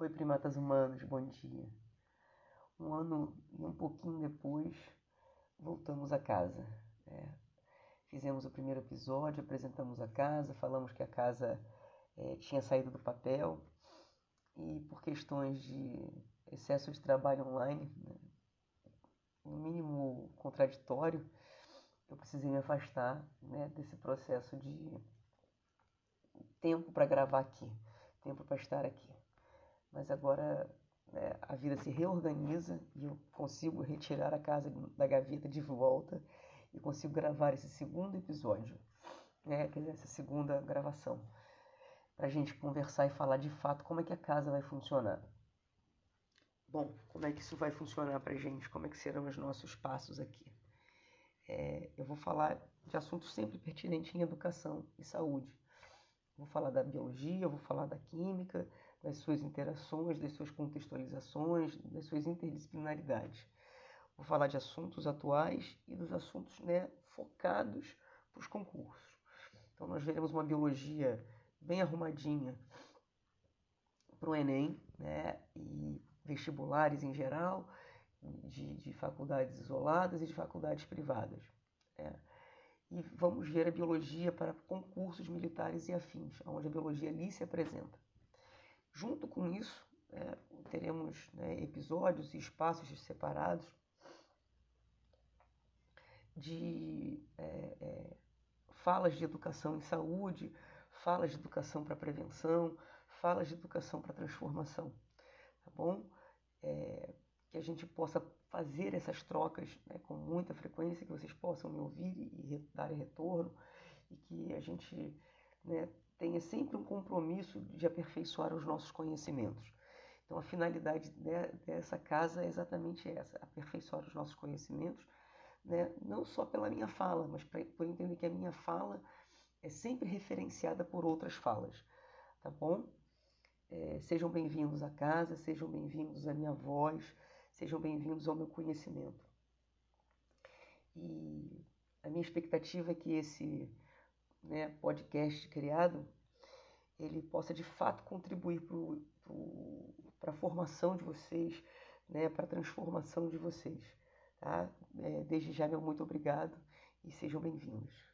Oi, primatas humanos, bom dia. Um ano e um pouquinho depois, voltamos a casa. É, fizemos o primeiro episódio, apresentamos a casa, falamos que a casa é, tinha saído do papel e por questões de excesso de trabalho online, né, no mínimo contraditório, eu precisei me afastar né, desse processo de tempo para gravar aqui, tempo para estar aqui mas agora né, a vida se reorganiza e eu consigo retirar a casa da gaveta de volta e consigo gravar esse segundo episódio, né, quer dizer, essa segunda gravação, para a gente conversar e falar de fato como é que a casa vai funcionar. Bom, como é que isso vai funcionar para a gente? Como é que serão os nossos passos aqui? É, eu vou falar de assuntos sempre pertinentes em educação e saúde. Vou falar da biologia, vou falar da química, das suas interações, das suas contextualizações, das suas interdisciplinaridades. Vou falar de assuntos atuais e dos assuntos né, focados para os concursos. Então, nós veremos uma biologia bem arrumadinha para o Enem né, e vestibulares em geral, de, de faculdades isoladas e de faculdades privadas. Né? E vamos ver a biologia para concursos militares e afins, onde a biologia ali se apresenta. Junto com isso, é, teremos né, episódios e espaços separados de é, é, falas de educação em saúde, falas de educação para prevenção, falas de educação para transformação, tá bom? É, que a gente possa fazer essas trocas né, com muita frequência, que vocês possam me ouvir e, e dar retorno, e que a gente né, tenha sempre um compromisso de aperfeiçoar os nossos conhecimentos. Então, a finalidade dessa casa é exatamente essa: aperfeiçoar os nossos conhecimentos, né? não só pela minha fala, mas pra, por entender que a minha fala é sempre referenciada por outras falas. Tá bom? É, sejam bem-vindos à casa, sejam bem-vindos à minha voz, sejam bem-vindos ao meu conhecimento. E a minha expectativa é que esse né, podcast criado, ele possa de fato contribuir para a formação de vocês, né, para a transformação de vocês. Tá? É, desde já, meu muito obrigado e sejam bem-vindos.